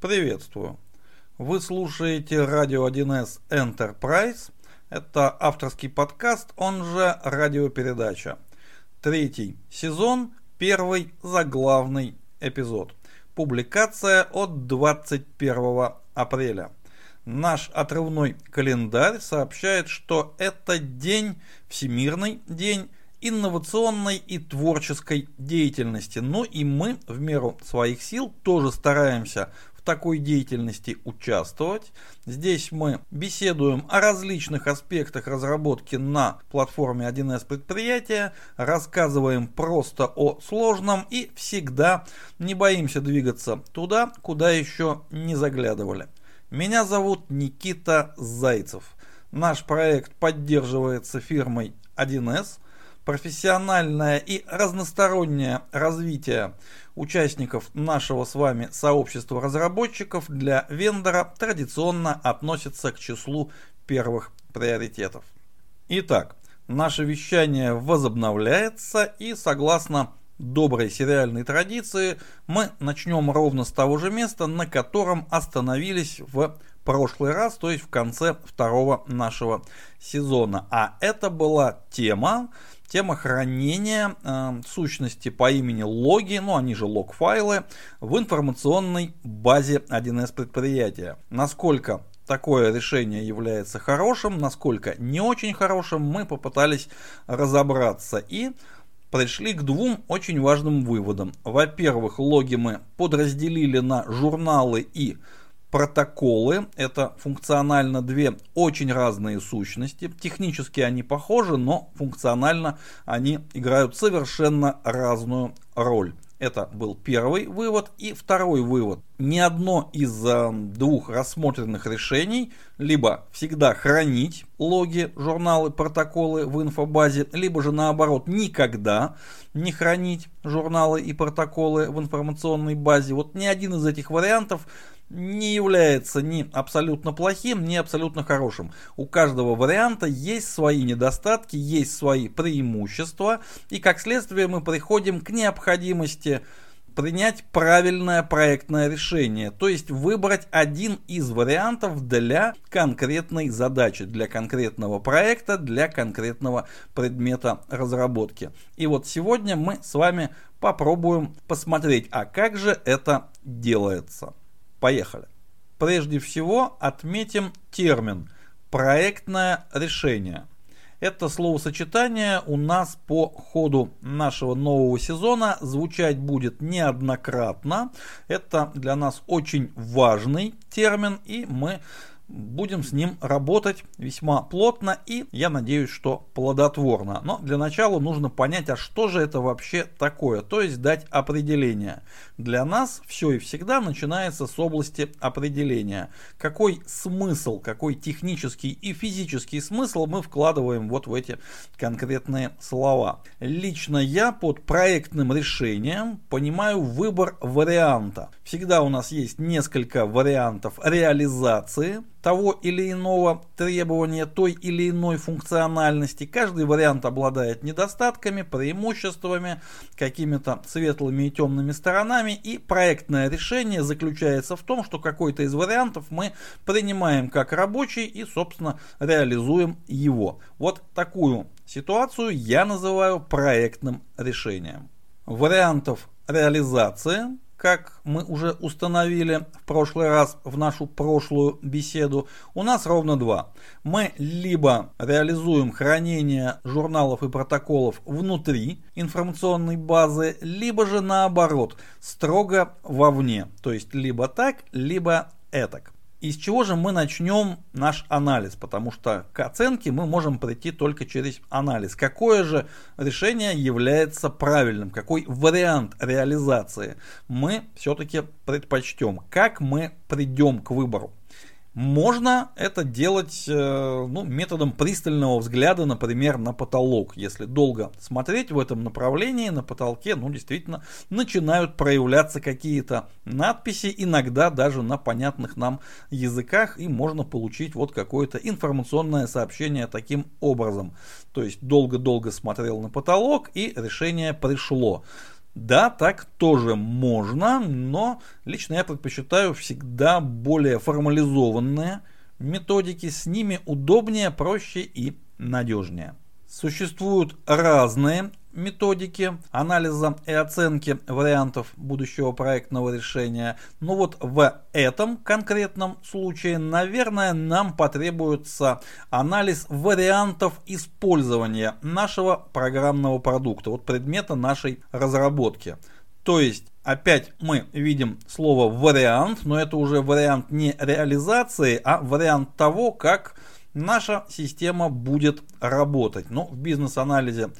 Приветствую. Вы слушаете радио 1С Enterprise. Это авторский подкаст, он же радиопередача. Третий сезон, первый заглавный эпизод. Публикация от 21 апреля. Наш отрывной календарь сообщает, что это день, Всемирный день инновационной и творческой деятельности. Ну и мы в меру своих сил тоже стараемся такой деятельности участвовать. Здесь мы беседуем о различных аспектах разработки на платформе 1С предприятия, рассказываем просто о сложном и всегда не боимся двигаться туда, куда еще не заглядывали. Меня зовут Никита Зайцев. Наш проект поддерживается фирмой 1С – профессиональное и разностороннее развитие участников нашего с вами сообщества разработчиков для вендора традиционно относится к числу первых приоритетов. Итак, наше вещание возобновляется и согласно доброй сериальной традиции мы начнем ровно с того же места, на котором остановились в прошлый раз, то есть в конце второго нашего сезона. А это была тема, тема хранения э, сущности по имени логи, ну они же лог-файлы, в информационной базе 1С предприятия. Насколько такое решение является хорошим, насколько не очень хорошим, мы попытались разобраться и пришли к двум очень важным выводам. Во-первых, логи мы подразделили на журналы и протоколы. Это функционально две очень разные сущности. Технически они похожи, но функционально они играют совершенно разную роль. Это был первый вывод. И второй вывод. Ни одно из э, двух рассмотренных решений либо всегда хранить логи, журналы, протоколы в инфобазе, либо же наоборот никогда не хранить журналы и протоколы в информационной базе. Вот ни один из этих вариантов не является ни абсолютно плохим, ни абсолютно хорошим. У каждого варианта есть свои недостатки, есть свои преимущества, и как следствие мы приходим к необходимости принять правильное проектное решение, то есть выбрать один из вариантов для конкретной задачи, для конкретного проекта, для конкретного предмета разработки. И вот сегодня мы с вами попробуем посмотреть, а как же это делается. Поехали. Прежде всего отметим термин «проектное решение». Это словосочетание у нас по ходу нашего нового сезона звучать будет неоднократно. Это для нас очень важный термин, и мы будем с ним работать весьма плотно и, я надеюсь, что плодотворно. Но для начала нужно понять, а что же это вообще такое, то есть дать определение. Для нас все и всегда начинается с области определения. Какой смысл, какой технический и физический смысл мы вкладываем вот в эти конкретные слова. Лично я под проектным решением понимаю выбор варианта. Всегда у нас есть несколько вариантов реализации того или иного требования той или иной функциональности. Каждый вариант обладает недостатками, преимуществами, какими-то светлыми и темными сторонами. И проектное решение заключается в том, что какой-то из вариантов мы принимаем как рабочий и, собственно, реализуем его. Вот такую ситуацию я называю проектным решением. Вариантов реализации как мы уже установили в прошлый раз в нашу прошлую беседу, у нас ровно два. Мы либо реализуем хранение журналов и протоколов внутри информационной базы, либо же наоборот, строго вовне. То есть либо так, либо этак. Из чего же мы начнем наш анализ? Потому что к оценке мы можем прийти только через анализ. Какое же решение является правильным? Какой вариант реализации мы все-таки предпочтем? Как мы придем к выбору? Можно это делать э, ну, методом пристального взгляда, например, на потолок. Если долго смотреть в этом направлении, на потолке, ну, действительно, начинают проявляться какие-то надписи, иногда даже на понятных нам языках, и можно получить вот какое-то информационное сообщение таким образом. То есть долго-долго смотрел на потолок, и решение пришло. Да, так тоже можно, но лично я предпочитаю всегда более формализованные методики. С ними удобнее, проще и надежнее. Существуют разные методики анализа и оценки вариантов будущего проектного решения. Но вот в этом конкретном случае, наверное, нам потребуется анализ вариантов использования нашего программного продукта, вот предмета нашей разработки. То есть Опять мы видим слово вариант, но это уже вариант не реализации, а вариант того, как наша система будет работать. Но в бизнес-анализе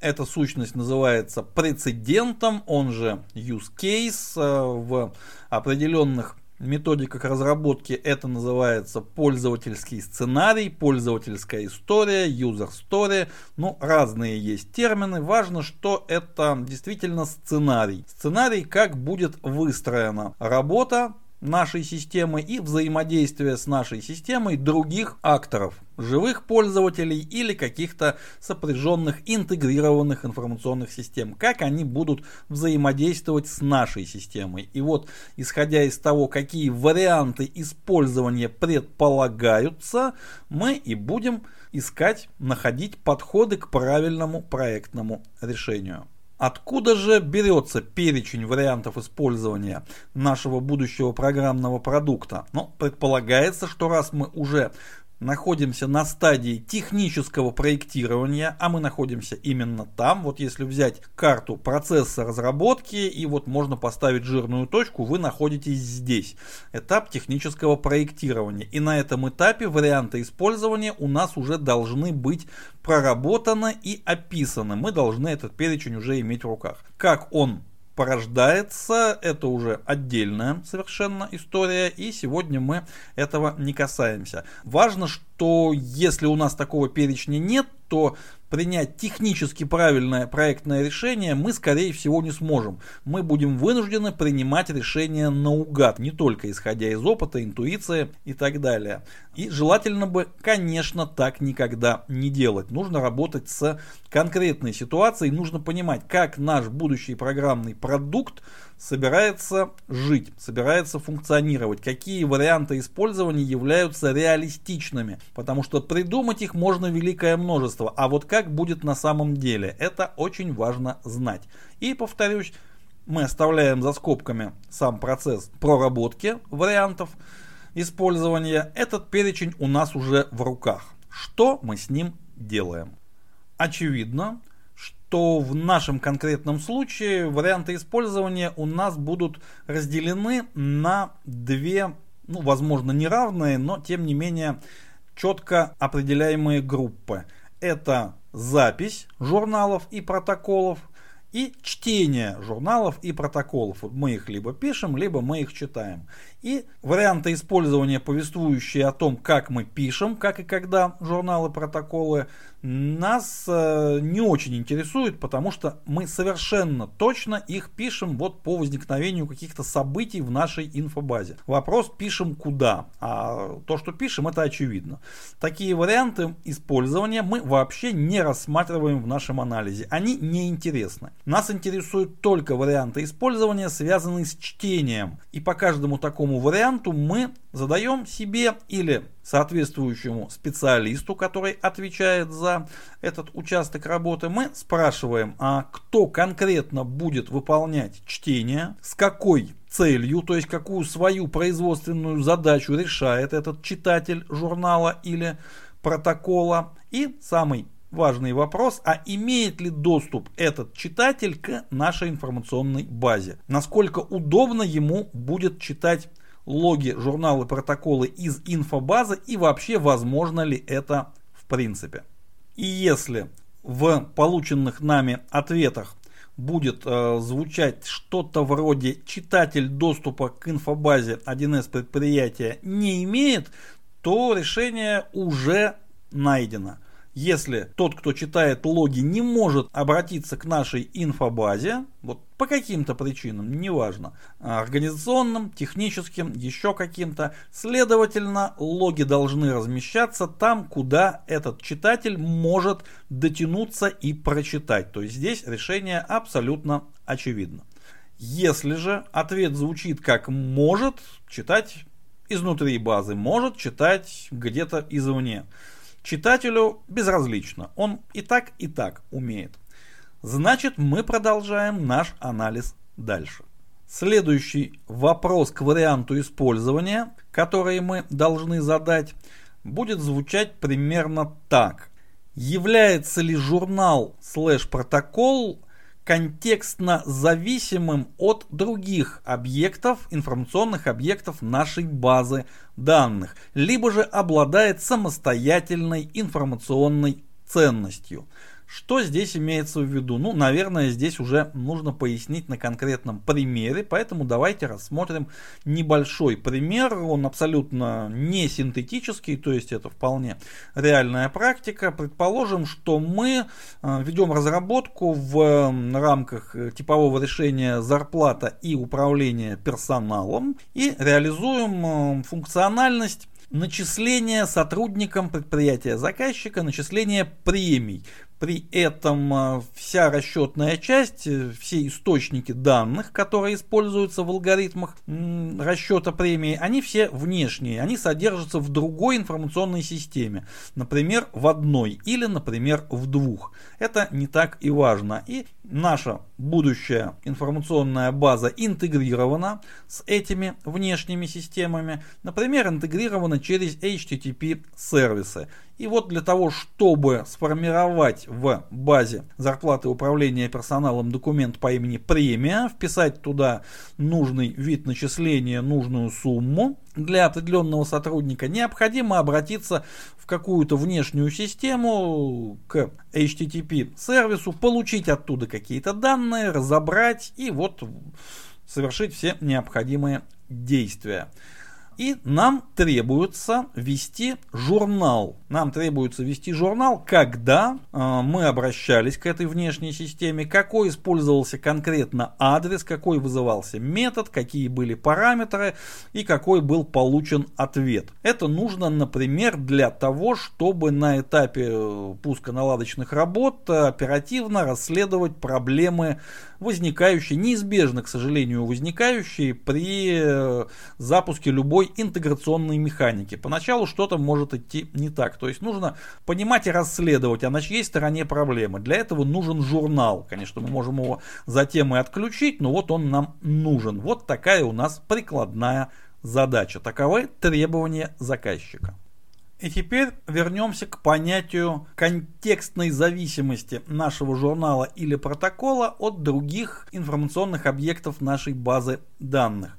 эта сущность называется прецедентом, он же use case. Э, в определенных методиках разработки это называется пользовательский сценарий, пользовательская история, user story. Ну, разные есть термины. Важно, что это действительно сценарий. Сценарий, как будет выстроена работа нашей системы и взаимодействие с нашей системой других акторов, живых пользователей или каких-то сопряженных интегрированных информационных систем, как они будут взаимодействовать с нашей системой. И вот, исходя из того, какие варианты использования предполагаются, мы и будем искать, находить подходы к правильному проектному решению. Откуда же берется перечень вариантов использования нашего будущего программного продукта? Ну, предполагается, что раз мы уже находимся на стадии технического проектирования, а мы находимся именно там. Вот если взять карту процесса разработки и вот можно поставить жирную точку, вы находитесь здесь. Этап технического проектирования. И на этом этапе варианты использования у нас уже должны быть проработаны и описаны. Мы должны этот перечень уже иметь в руках. Как он порождается, это уже отдельная совершенно история, и сегодня мы этого не касаемся. Важно, что если у нас такого перечня нет, то принять технически правильное проектное решение мы, скорее всего, не сможем. Мы будем вынуждены принимать решения наугад, не только исходя из опыта, интуиции и так далее. И желательно бы, конечно, так никогда не делать. Нужно работать с конкретной ситуацией, нужно понимать, как наш будущий программный продукт собирается жить, собирается функционировать, какие варианты использования являются реалистичными, потому что придумать их можно великое множество, а вот как будет на самом деле, это очень важно знать. И повторюсь, мы оставляем за скобками сам процесс проработки вариантов использования. Этот перечень у нас уже в руках. Что мы с ним делаем? Очевидно, то в нашем конкретном случае варианты использования у нас будут разделены на две, ну, возможно, неравные, но тем не менее четко определяемые группы. Это запись журналов и протоколов и чтение журналов и протоколов. Мы их либо пишем, либо мы их читаем. И варианты использования, повествующие о том, как мы пишем, как и когда журналы, протоколы, нас э, не очень интересуют, потому что мы совершенно точно их пишем вот по возникновению каких-то событий в нашей инфобазе. Вопрос пишем куда, а то, что пишем, это очевидно. Такие варианты использования мы вообще не рассматриваем в нашем анализе. Они не интересны. Нас интересуют только варианты использования, связанные с чтением. И по каждому такому такому варианту мы задаем себе или соответствующему специалисту, который отвечает за этот участок работы, мы спрашиваем, а кто конкретно будет выполнять чтение, с какой целью, то есть какую свою производственную задачу решает этот читатель журнала или протокола. И самый важный вопрос, а имеет ли доступ этот читатель к нашей информационной базе? Насколько удобно ему будет читать логи, журналы, протоколы из инфобазы и вообще возможно ли это в принципе. И если в полученных нами ответах будет э, звучать что-то вроде читатель доступа к инфобазе 1С предприятия не имеет, то решение уже найдено. Если тот, кто читает логи, не может обратиться к нашей инфобазе, вот по каким-то причинам, неважно, организационным, техническим, еще каким-то, следовательно, логи должны размещаться там, куда этот читатель может дотянуться и прочитать. То есть здесь решение абсолютно очевидно. Если же ответ звучит как «может», читать изнутри базы, может читать где-то извне. Читателю безразлично, он и так, и так умеет. Значит, мы продолжаем наш анализ дальше. Следующий вопрос к варианту использования, который мы должны задать, будет звучать примерно так. Является ли журнал слэш-протокол контекстно зависимым от других объектов, информационных объектов нашей базы данных, либо же обладает самостоятельной информационной ценностью. Что здесь имеется в виду? Ну, наверное, здесь уже нужно пояснить на конкретном примере, поэтому давайте рассмотрим небольшой пример. Он абсолютно не синтетический, то есть это вполне реальная практика. Предположим, что мы э, ведем разработку в рамках типового решения зарплата и управление персоналом и реализуем э, функциональность начисления сотрудникам предприятия заказчика, начисления премий при этом а, вся расчетная часть, э, все источники данных, которые используются в алгоритмах расчета премии, они все внешние, они содержатся в другой информационной системе, например, в одной или, например, в двух. Это не так и важно. И наша будущая информационная база интегрирована с этими внешними системами, например, интегрирована через HTTP сервисы. И вот для того, чтобы сформировать в базе зарплаты управления персоналом документ по имени премия, вписать туда нужный вид начисления, нужную сумму для определенного сотрудника, необходимо обратиться в какую-то внешнюю систему к HTTP сервису, получить оттуда какие-то данные, разобрать и вот совершить все необходимые действия. И нам требуется вести журнал. Нам требуется вести журнал, когда э, мы обращались к этой внешней системе, какой использовался конкретно адрес, какой вызывался метод, какие были параметры и какой был получен ответ. Это нужно, например, для того, чтобы на этапе э, пуска наладочных работ оперативно расследовать проблемы возникающие, неизбежно, к сожалению, возникающие при э, запуске любой интеграционной механики. Поначалу что-то может идти не так. То есть нужно понимать и расследовать, а на чьей стороне проблемы. Для этого нужен журнал. Конечно, мы можем его затем и отключить, но вот он нам нужен. Вот такая у нас прикладная задача. Таковы требования заказчика. И теперь вернемся к понятию контекстной зависимости нашего журнала или протокола от других информационных объектов нашей базы данных.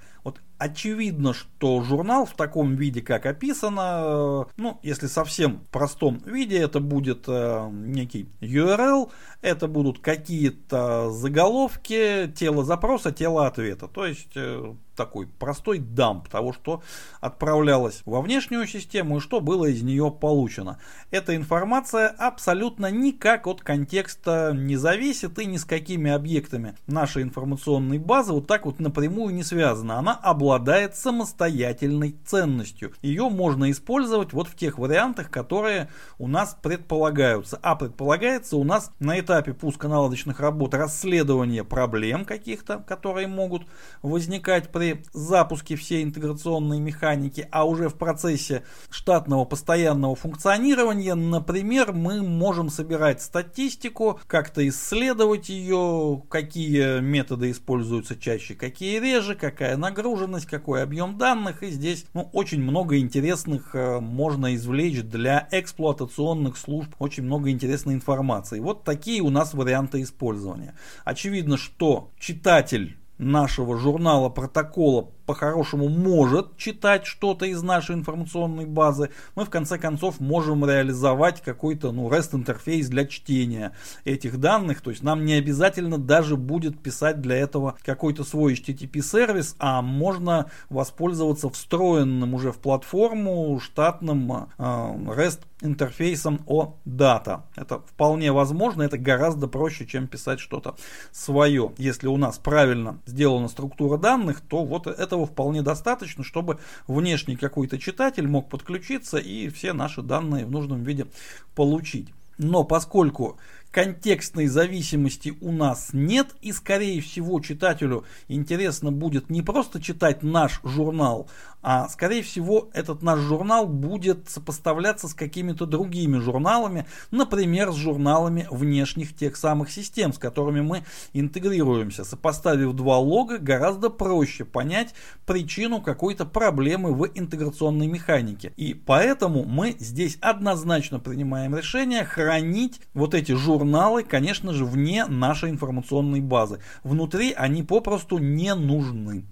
Очевидно, что журнал в таком виде, как описано, ну, если совсем в простом виде, это будет э, некий URL, это будут какие-то заголовки, тело запроса, тело ответа. То есть э, такой простой дамп того, что отправлялось во внешнюю систему и что было из нее получено. Эта информация абсолютно никак от контекста не зависит и ни с какими объектами нашей информационной базы вот так вот напрямую не связана. Она обладает самостоятельной ценностью. Ее можно использовать вот в тех вариантах, которые у нас предполагаются. А предполагается у нас на этапе пуска наладочных работ расследование проблем каких-то, которые могут возникать при запуске всей интеграционной механики, а уже в процессе штатного постоянного функционирования, например, мы можем собирать статистику, как-то исследовать ее, какие методы используются чаще, какие реже, какая нагруженность, какой объем данных. И здесь ну, очень много интересных э, можно извлечь для эксплуатационных служб, очень много интересной информации. Вот такие у нас варианты использования. Очевидно, что читатель нашего журнала протокола по-хорошему может читать что-то из нашей информационной базы, мы в конце концов можем реализовать какой-то ну, REST интерфейс для чтения этих данных. То есть нам не обязательно даже будет писать для этого какой-то свой HTTP сервис, а можно воспользоваться встроенным уже в платформу штатным э, REST интерфейсом о дата. Это вполне возможно, это гораздо проще, чем писать что-то свое. Если у нас правильно сделана структура данных, то вот этого этого вполне достаточно, чтобы внешний какой-то читатель мог подключиться и все наши данные в нужном виде получить. Но поскольку контекстной зависимости у нас нет, и скорее всего читателю интересно будет не просто читать наш журнал, а скорее всего этот наш журнал будет сопоставляться с какими-то другими журналами, например, с журналами внешних тех самых систем, с которыми мы интегрируемся. Сопоставив два лога, гораздо проще понять причину какой-то проблемы в интеграционной механике. И поэтому мы здесь однозначно принимаем решение хранить вот эти журналы, конечно же, вне нашей информационной базы. Внутри они попросту не нужны.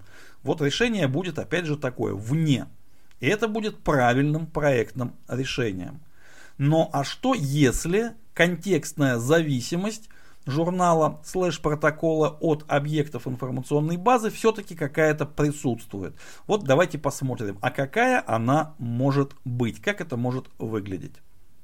Вот решение будет опять же такое, вне. И это будет правильным проектным решением. Но а что если контекстная зависимость журнала слэш протокола от объектов информационной базы все-таки какая-то присутствует. Вот давайте посмотрим, а какая она может быть, как это может выглядеть.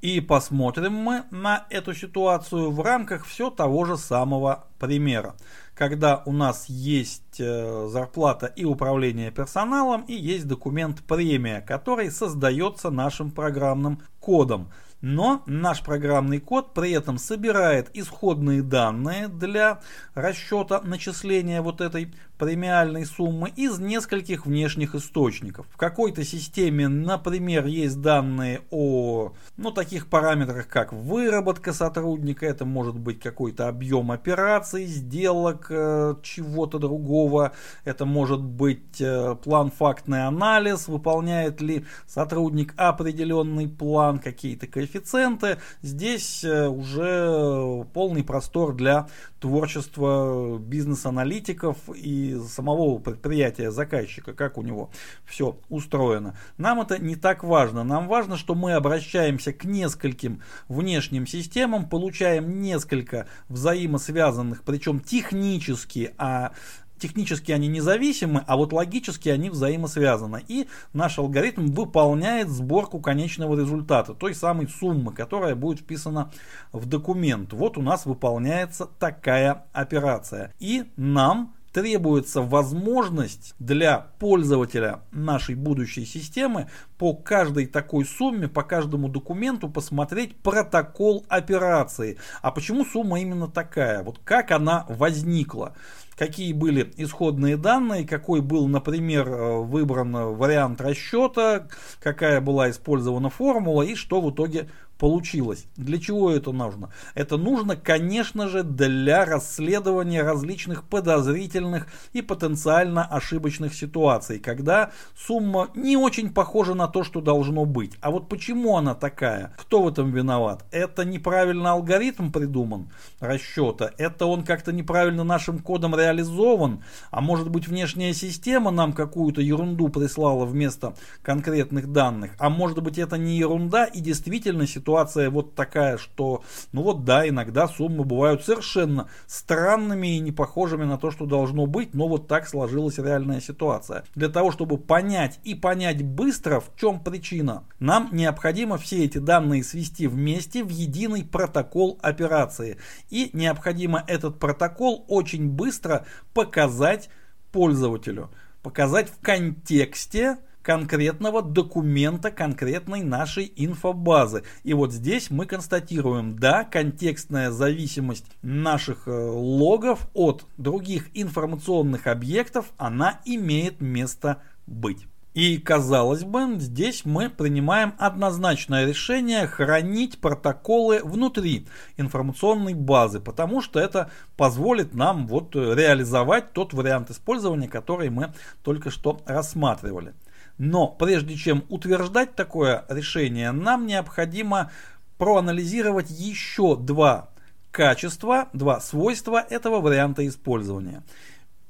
И посмотрим мы на эту ситуацию в рамках все того же самого примера. Когда у нас есть э, зарплата и управление персоналом, и есть документ премия, который создается нашим программным кодом. Но наш программный код при этом собирает исходные данные для расчета начисления вот этой премиальной суммы из нескольких внешних источников. В какой-то системе, например, есть данные о ну, таких параметрах, как выработка сотрудника, это может быть какой-то объем операций, сделок, э, чего-то другого, это может быть э, план-фактный анализ, выполняет ли сотрудник определенный план, какие-то коэффициенты. Здесь э, уже полный простор для творчества бизнес-аналитиков и самого предприятия заказчика, как у него все устроено. Нам это не так важно. Нам важно, что мы обращаемся к нескольким внешним системам, получаем несколько взаимосвязанных, причем технически, а технически они независимы, а вот логически они взаимосвязаны. И наш алгоритм выполняет сборку конечного результата, той самой суммы, которая будет вписана в документ. Вот у нас выполняется такая операция. И нам требуется возможность для пользователя нашей будущей системы по каждой такой сумме, по каждому документу посмотреть протокол операции. А почему сумма именно такая? Вот как она возникла? какие были исходные данные, какой был, например, э, выбран вариант расчета, какая была использована формула и что в итоге получилось. Для чего это нужно? Это нужно, конечно же, для расследования различных подозрительных и потенциально ошибочных ситуаций, когда сумма не очень похожа на то, что должно быть. А вот почему она такая? Кто в этом виноват? Это неправильно алгоритм придуман расчета, это он как-то неправильно нашим кодом реализован, а может быть внешняя система нам какую-то ерунду прислала вместо конкретных данных, а может быть это не ерунда и действительно ситуация вот такая, что, ну вот да, иногда суммы бывают совершенно странными и не похожими на то, что должно быть, но вот так сложилась реальная ситуация. Для того, чтобы понять и понять быстро, в чем причина, нам необходимо все эти данные свести вместе в единый протокол операции. И необходимо этот протокол очень быстро показать пользователю. Показать в контексте конкретного документа конкретной нашей инфобазы. И вот здесь мы констатируем, да, контекстная зависимость наших э, логов от других информационных объектов, она имеет место быть. И казалось бы, здесь мы принимаем однозначное решение хранить протоколы внутри информационной базы, потому что это позволит нам вот реализовать тот вариант использования, который мы только что рассматривали. Но прежде чем утверждать такое решение, нам необходимо проанализировать еще два качества, два свойства этого варианта использования.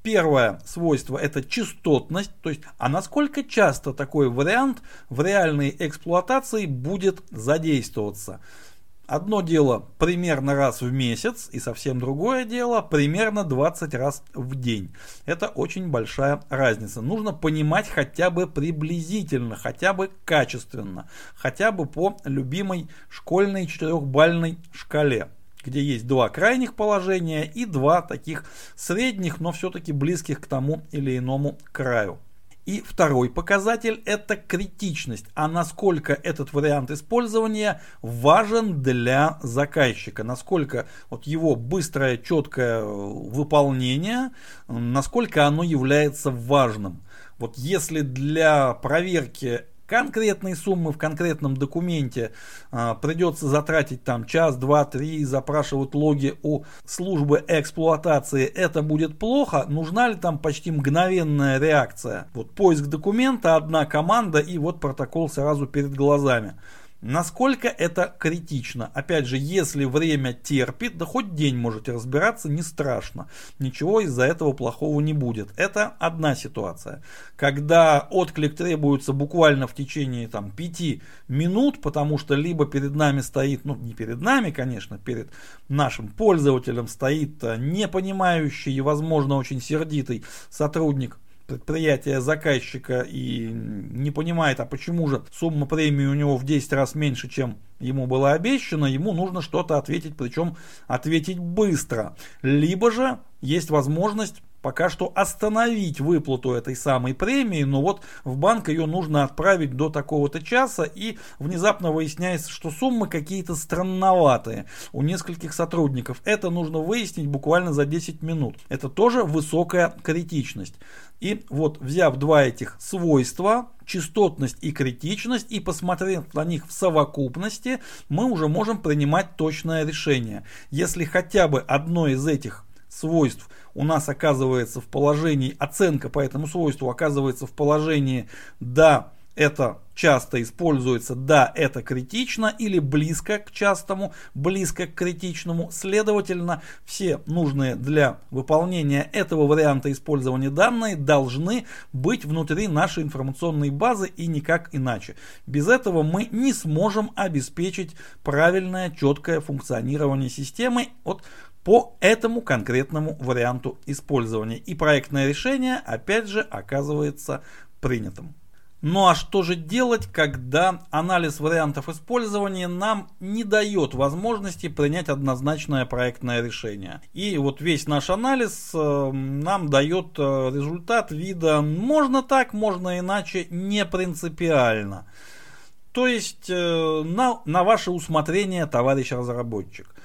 Первое свойство это частотность, то есть а насколько часто такой вариант в реальной эксплуатации будет задействоваться. Одно дело примерно раз в месяц и совсем другое дело примерно 20 раз в день. Это очень большая разница. Нужно понимать хотя бы приблизительно, хотя бы качественно, хотя бы по любимой школьной четырехбальной шкале где есть два крайних положения и два таких средних, но все-таки близких к тому или иному краю. И второй показатель – это критичность, а насколько этот вариант использования важен для заказчика, насколько вот его быстрое, четкое выполнение, насколько оно является важным. Вот если для проверки конкретной суммы в конкретном документе а, придется затратить там час, два, три, запрашивать логи у службы эксплуатации, это будет плохо, нужна ли там почти мгновенная реакция? Вот поиск документа, одна команда и вот протокол сразу перед глазами. Насколько это критично? Опять же, если время терпит, да хоть день можете разбираться, не страшно. Ничего из-за этого плохого не будет. Это одна ситуация. Когда отклик требуется буквально в течение там, 5 минут, потому что либо перед нами стоит, ну не перед нами, конечно, перед нашим пользователем стоит э, непонимающий и, возможно, очень сердитый сотрудник предприятия заказчика и не понимает, а почему же сумма премии у него в 10 раз меньше, чем ему было обещано, ему нужно что-то ответить, причем ответить быстро. Либо же есть возможность пока что остановить выплату этой самой премии, но вот в банк ее нужно отправить до такого-то часа, и внезапно выясняется, что суммы какие-то странноватые у нескольких сотрудников. Это нужно выяснить буквально за 10 минут. Это тоже высокая критичность. И вот взяв два этих свойства, частотность и критичность, и посмотрев на них в совокупности, мы уже можем принимать точное решение. Если хотя бы одно из этих свойств у нас оказывается в положении, оценка по этому свойству оказывается в положении «да, это часто используется «да, это критично» или близко к частому, близко к критичному. Следовательно, все нужные для выполнения этого варианта использования данные должны быть внутри нашей информационной базы и никак иначе. Без этого мы не сможем обеспечить правильное, четкое функционирование системы. Вот по этому конкретному варианту использования. И проектное решение, опять же, оказывается принятым. Ну а что же делать, когда анализ вариантов использования нам не дает возможности принять однозначное проектное решение? И вот весь наш анализ э, нам дает э, результат вида можно так, можно иначе, не принципиально. То есть э, на, на ваше усмотрение, товарищ разработчик.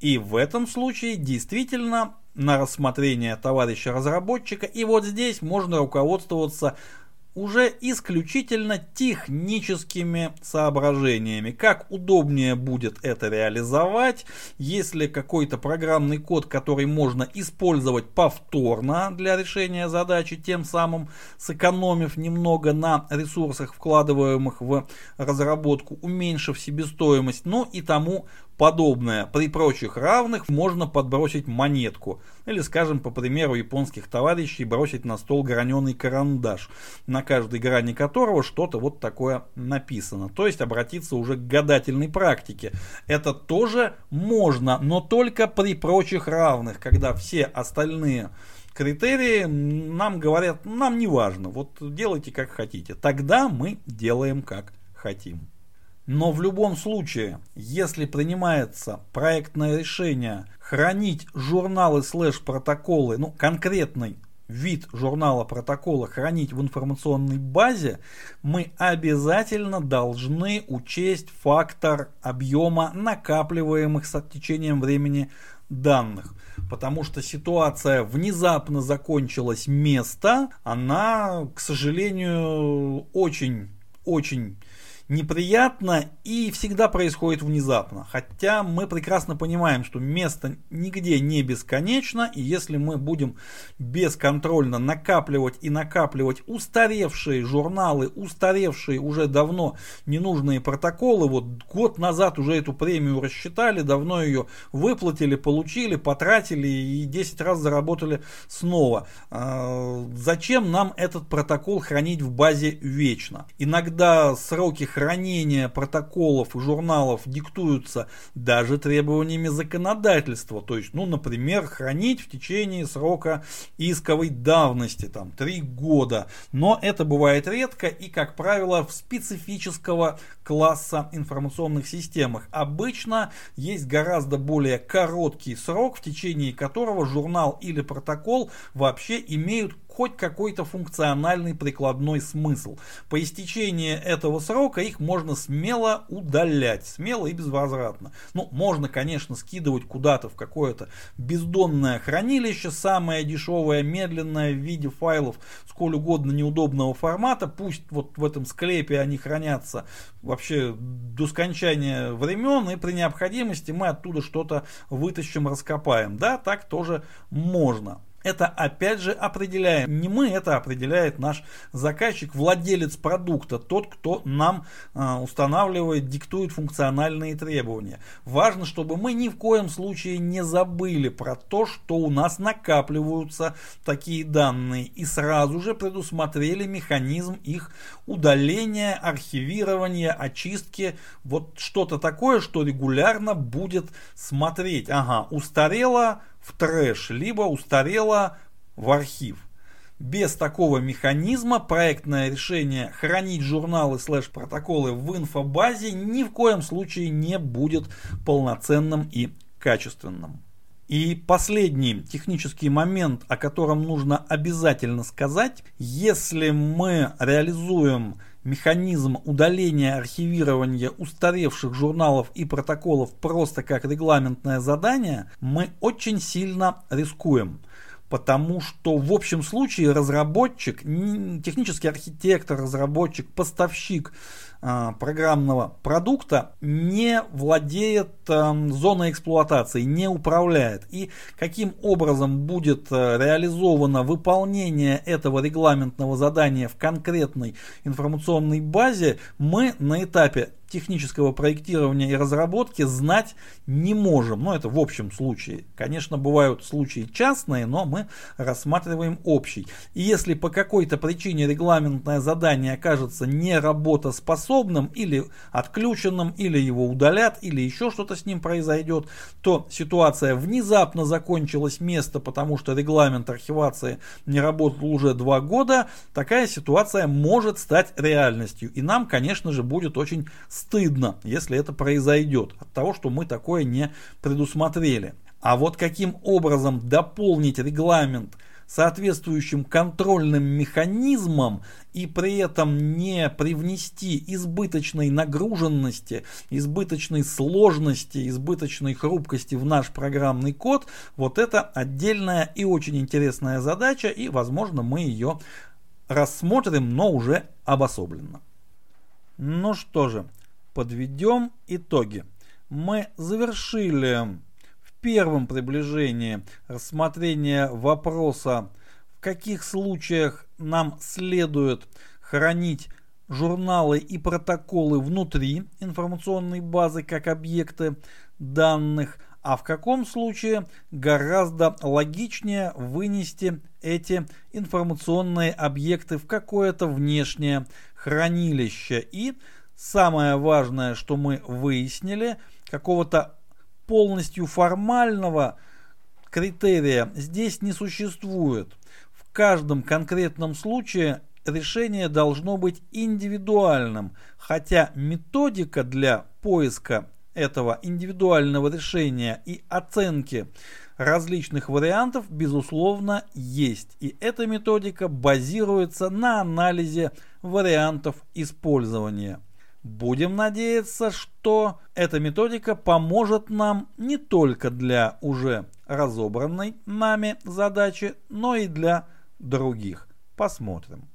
И в этом случае действительно на рассмотрение товарища разработчика. И вот здесь можно руководствоваться уже исключительно техническими соображениями. Как удобнее будет это реализовать, если какой-то программный код, который можно использовать повторно для решения задачи, тем самым сэкономив немного на ресурсах, вкладываемых в разработку, уменьшив себестоимость, ну и тому подобное. При прочих равных можно подбросить монетку. Или, скажем, по примеру японских товарищей, бросить на стол граненый карандаш, на каждой грани которого что-то вот такое написано. То есть обратиться уже к гадательной практике. Это тоже можно, но только при прочих равных, когда все остальные критерии нам говорят, нам не важно, вот делайте как хотите. Тогда мы делаем как хотим. Но в любом случае, если принимается проектное решение хранить журналы слэш-протоколы, ну конкретный вид журнала протокола хранить в информационной базе, мы обязательно должны учесть фактор объема накапливаемых с течением времени данных. Потому что ситуация внезапно закончилась место, она, к сожалению, очень, очень неприятно и всегда происходит внезапно. Хотя мы прекрасно понимаем, что место нигде не бесконечно, и если мы будем бесконтрольно накапливать и накапливать устаревшие журналы, устаревшие уже давно ненужные протоколы, вот год назад уже эту премию рассчитали, давно ее выплатили, получили, потратили и 10 раз заработали снова. А, зачем нам этот протокол хранить в базе вечно? Иногда сроки протоколов и журналов диктуются даже требованиями законодательства. То есть, ну, например, хранить в течение срока исковой давности, там, 3 года. Но это бывает редко и, как правило, в специфического класса информационных системах. Обычно есть гораздо более короткий срок, в течение которого журнал или протокол вообще имеют хоть какой-то функциональный прикладной смысл. По истечении этого срока их можно смело удалять, смело и безвозвратно. Ну, можно, конечно, скидывать куда-то в какое-то бездонное хранилище, самое дешевое, медленное в виде файлов сколь угодно неудобного формата, пусть вот в этом склепе они хранятся вообще до скончания времен, и при необходимости мы оттуда что-то вытащим, раскопаем. Да, так тоже можно. Это опять же определяем. Не мы, это определяет наш заказчик, владелец продукта, тот, кто нам э, устанавливает, диктует функциональные требования. Важно, чтобы мы ни в коем случае не забыли про то, что у нас накапливаются такие данные и сразу же предусмотрели механизм их удаления, архивирования, очистки. Вот что-то такое, что регулярно будет смотреть. Ага, устарело, в трэш, либо устарела в архив. Без такого механизма проектное решение хранить журналы слэш-протоколы в инфобазе ни в коем случае не будет полноценным и качественным. И последний технический момент, о котором нужно обязательно сказать, если мы реализуем механизм удаления архивирования устаревших журналов и протоколов просто как регламентное задание, мы очень сильно рискуем. Потому что в общем случае разработчик, технический архитектор, разработчик, поставщик программного продукта не владеет э, зоной эксплуатации, не управляет. И каким образом будет э, реализовано выполнение этого регламентного задания в конкретной информационной базе, мы на этапе технического проектирования и разработки знать не можем. Но это в общем случае. Конечно, бывают случаи частные, но мы рассматриваем общий. И если по какой-то причине регламентное задание окажется не работоспособным или отключенным, или его удалят, или еще что-то с ним произойдет, то ситуация внезапно закончилась место, потому что регламент архивации не работал уже два года, такая ситуация может стать реальностью. И нам, конечно же, будет очень стыдно, если это произойдет, от того, что мы такое не предусмотрели. А вот каким образом дополнить регламент соответствующим контрольным механизмом и при этом не привнести избыточной нагруженности, избыточной сложности, избыточной хрупкости в наш программный код, вот это отдельная и очень интересная задача, и, возможно, мы ее рассмотрим, но уже обособленно. Ну что же, подведем итоги. Мы завершили первом приближении рассмотрение вопроса, в каких случаях нам следует хранить журналы и протоколы внутри информационной базы как объекты данных, а в каком случае гораздо логичнее вынести эти информационные объекты в какое-то внешнее хранилище. И Самое важное, что мы выяснили, какого-то полностью формального критерия здесь не существует. В каждом конкретном случае решение должно быть индивидуальным, хотя методика для поиска этого индивидуального решения и оценки различных вариантов, безусловно, есть. И эта методика базируется на анализе вариантов использования. Будем надеяться, что эта методика поможет нам не только для уже разобранной нами задачи, но и для других. Посмотрим.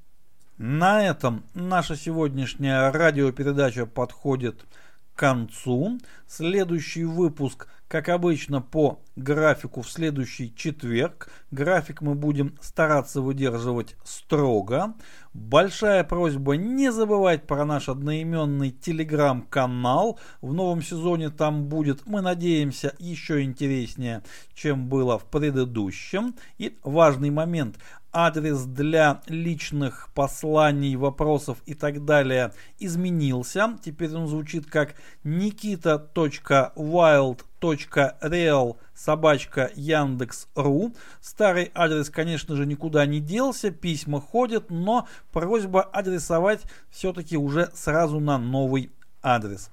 На этом наша сегодняшняя радиопередача подходит к концу. Следующий выпуск, как обычно, по графику в следующий четверг. График мы будем стараться выдерживать строго. Большая просьба не забывать про наш одноименный телеграм-канал. В новом сезоне там будет, мы надеемся, еще интереснее, чем было в предыдущем. И важный момент адрес для личных посланий, вопросов и так далее изменился. Теперь он звучит как nikita.wild.real собачка Яндекс.ру. Старый адрес, конечно же, никуда не делся, письма ходят, но просьба адресовать все-таки уже сразу на новый адрес.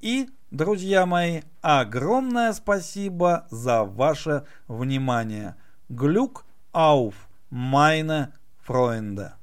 И, друзья мои, огромное спасибо за ваше внимание. Глюк ауф! Майна Фройнда.